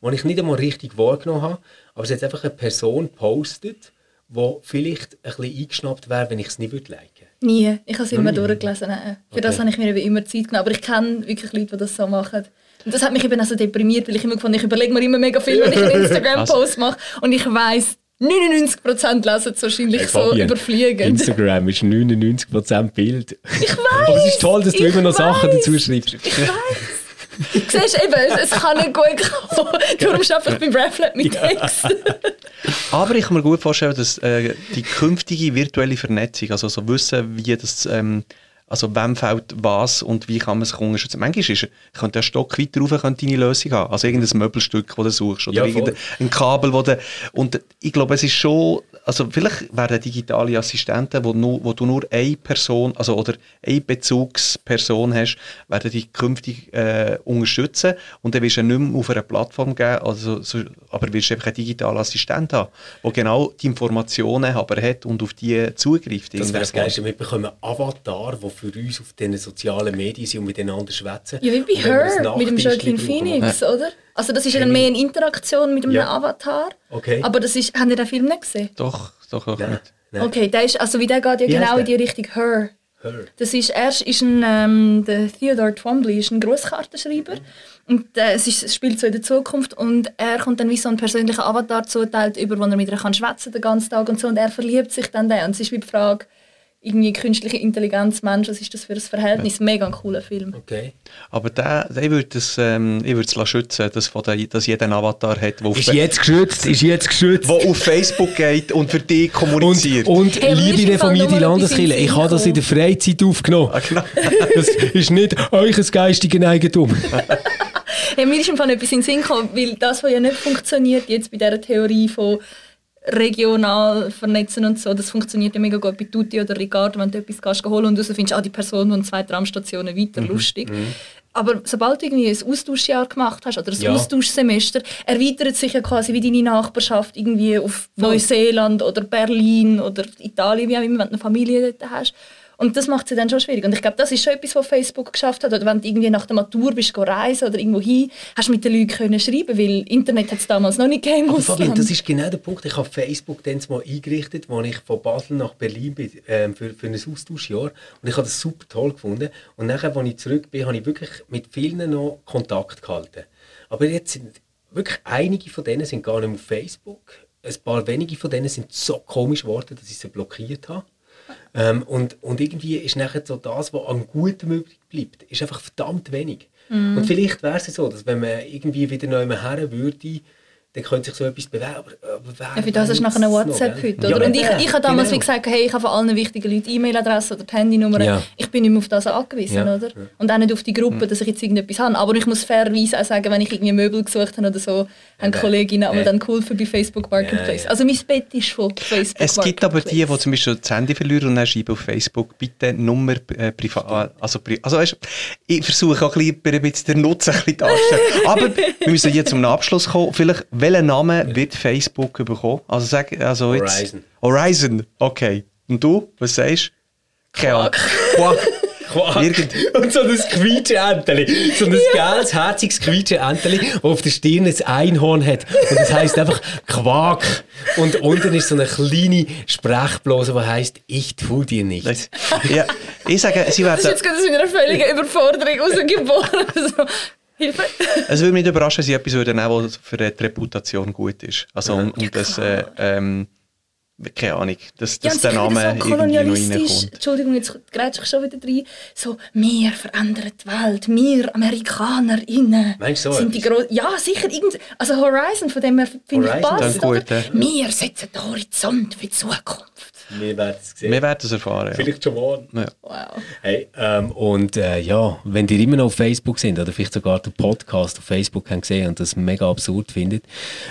was ich nicht einmal richtig wahrgenommen habe, aber es hat einfach eine Person postet, wo vielleicht ein bisschen eingeschnappt wäre, wenn ich es nicht würde liken Nie. Ich habe es immer durchgelesen. Für okay. das habe ich mir immer Zeit genommen. Aber ich kenne wirklich Leute, die das so machen. Und das hat mich eben auch so deprimiert, weil ich immer gefunden ich überlege mir immer mega viel, wenn ich einen Instagram-Post mache. Und ich weiß 99% lesen es wahrscheinlich hey, so überfliegend. Instagram ist 99% Bild. Ich weiß. Aber es ist toll, dass du immer noch weiss. Sachen dazu schreibst. Ich weiß. Siehst eben, es, kann nicht gut kommen. Darum schaffe ich beim Reflet mit Text. Aber ich kann mir gut vorstellen, dass äh, die künftige virtuelle Vernetzung, also so wissen, wie das ähm, also wem fällt was und wie kann man sich unterstützen. Manchmal ist, könnte der Stock weiter rauf könnte deine Lösung haben. Also irgendein Möbelstück, das du suchst oder ja, irgendein Kabel, wo du, und ich glaube, es ist schon, also vielleicht werden digitale Assistenten, wo, nur, wo du nur eine Person, also oder eine Bezugsperson hast, werden dich künftig äh, unterstützen und dann wirst du nicht mehr auf einer Plattform geben, also, so, aber wirst du einfach einen digitalen Assistent haben, der genau die Informationen aber hat und auf die zugreift. Das wäre das Geilste, wir bekommen Avatar, der für uns auf den sozialen Medien sind und miteinander schwätzen. Ja, wie bei Her, mit dem Joaquin Phoenix, ja. oder? Also das ist ja dann mehr eine Interaktion mit einem ja. Avatar. Okay. Aber das ist, haben ihr den Film nicht gesehen? Doch, doch auch Nein. nicht. Nein. Okay, der ist, also wie der geht ja wie genau in die Richtung Her. Her. Das ist, erst ist ein, ähm, der Theodore Twombly ist ein Großkartenschreiber und äh, es, ist, es spielt so in der Zukunft und er kommt dann wie so einen persönlichen Avatar zuteilt über, wo er mit ihr kann schwätzen den ganzen Tag und so und er verliebt sich dann da und es ist wie die Frage, irgendwie künstliche Intelligenz, Mensch, was ist das für ein Verhältnis? Ja. Mega ein cooler Film. Okay. Aber der, der würde es, ähm, ich würde es schützen, dass, von der, dass jeder einen Avatar hat, der ist jetzt geschützt, ist jetzt geschützt. Der auf Facebook geht und für dich kommuniziert. Und, und hey, liebe Familie Landeskirche, ich habe das in der Freizeit aufgenommen. Ah, genau. das ist nicht euch ein geistiges Eigentum. hey, mir ist im Fall etwas in den Sinn gekommen, weil das, was ja nicht funktioniert, jetzt bei dieser Theorie von regional vernetzen und so. Das funktioniert ja mega gut bei Tutti oder Ricardo, wenn du etwas kannst holen und du findest, ah, die Person und zwei Tramstationen weiter, mhm. lustig. Mhm. Aber sobald du irgendwie ein Austauschjahr gemacht hast oder ein ja. Austauschsemester, erweitert sich ja quasi wie deine Nachbarschaft irgendwie auf Neuseeland oder Berlin oder Italien, wie auch immer, wenn du eine Familie dort hast. Und das macht es dann schon schwierig. Und ich glaube, das ist schon etwas, was Facebook geschafft hat. Oder wenn du irgendwie nach der Matur bist, reisen oder irgendwo hin, hast du mit den Leuten können schreiben, weil Internet hat es damals noch nicht gegeben. Aber Fabian, das ist genau der Punkt. Ich habe Facebook dann mal eingerichtet, als ich von Basel nach Berlin bin, äh, für, für ein Austauschjahr. Und ich habe das super toll gefunden. Und nachher, als ich zurück bin, habe ich wirklich mit vielen noch Kontakt gehalten. Aber jetzt sind wirklich einige von denen sind gar nicht mehr auf Facebook. Ein paar wenige von denen sind so komisch geworden, dass ich sie blockiert habe. Ähm, und, und irgendwie ist nachher so das, was an Gutem übrig bleibt, ist einfach verdammt wenig. Mm. Und vielleicht wäre es so, dass wenn man irgendwie wieder neu her würde, dann könnte sich so etwas bewerben. Ja, für das ist nachher eine WhatsApp noch, heute, oder? Ja, und ich, ich habe damals genau. gesagt, hey, ich habe von allen wichtigen Leuten E-Mail-Adresse oder die Handynummer. Ja. Ich bin nicht mehr auf das angewiesen, ja. oder? Und auch nicht auf die Gruppe, hm. dass ich jetzt irgendetwas habe. Aber ich muss fairerweise auch sagen, wenn ich irgendwie Möbel gesucht habe oder so, haben Kolleginnen aber dann cool für bei Facebook Marketplace. Also mein Bett ist von Facebook Es gibt aber die, die zum Beispiel das Handy verlieren und dann schreiben auf Facebook, bitte Nummer äh, privat. Also, also weißt, ich versuche auch ein bisschen, den Nutzen ein bisschen darzustellen. aber wir müssen jetzt zum Abschluss kommen. Vielleicht, welchen Namen wird Facebook bekommen? Also sag, also jetzt, Horizon. Horizon, okay. Und du, was sagst du? Quark. Quark. Und so ein Quietscheenteli. So ein ja. geiles, herziges Quietscheenteli, das auf der Stirn ein Einhorn hat. Und das heisst einfach Quark. Und unten ist so eine kleine Sprechblase, die heisst, ich tu dir nichts. Ja, ich sage, sie werden... Das ist jetzt gerade aus einer völligen Überforderung rausgeboren. Hilfe. Es würde mich überraschen, wenn sie etwas würden nehmen, was für die Reputation gut ist. Also, um, um das, äh, ähm, keine Ahnung, dass, dass ja, der Name so irgendwie noch reinkommt. Entschuldigung, jetzt grätsche ich schon wieder rein. So, wir verändern die Welt, wir AmerikanerInnen. Meinst du so? Sind die ja, sicher. Irgend also Horizon, von dem finde ich passt. Gut, ja. Wir setzen den Horizont für die Zukunft. Wir werden es sehen. Wir werden es erfahren. Vielleicht schon morgen. Ja. Wow. Hey, ähm, und äh, ja, wenn ihr immer noch auf Facebook sind oder vielleicht sogar den Podcast auf Facebook haben gesehen und das mega absurd findet,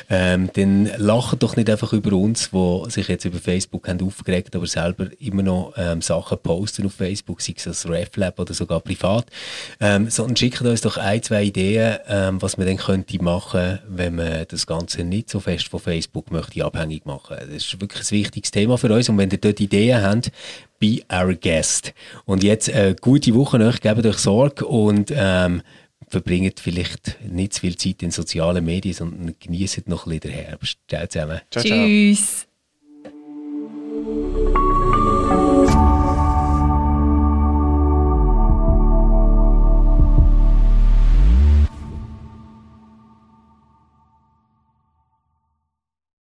ähm, dann lacht doch nicht einfach über uns, die sich jetzt über Facebook haben aufgeregt, aber selber immer noch ähm, Sachen posten auf Facebook, sei es als RefLab oder sogar privat, ähm, sondern schickt uns doch ein, zwei Ideen, ähm, was man dann könnte machen, wenn man das Ganze nicht so fest von Facebook möchte abhängig machen. Das ist wirklich ein wichtiges Thema für uns und wenn ihr dort Ideen habt, be our guest. Und jetzt eine äh, gute Woche euch, gebt euch Sorge und ähm, verbringt vielleicht nicht zu viel Zeit in sozialen Medien, sondern genießt noch ein bisschen den Herbst. Ciao zusammen. Ciao, ciao. Tschüss.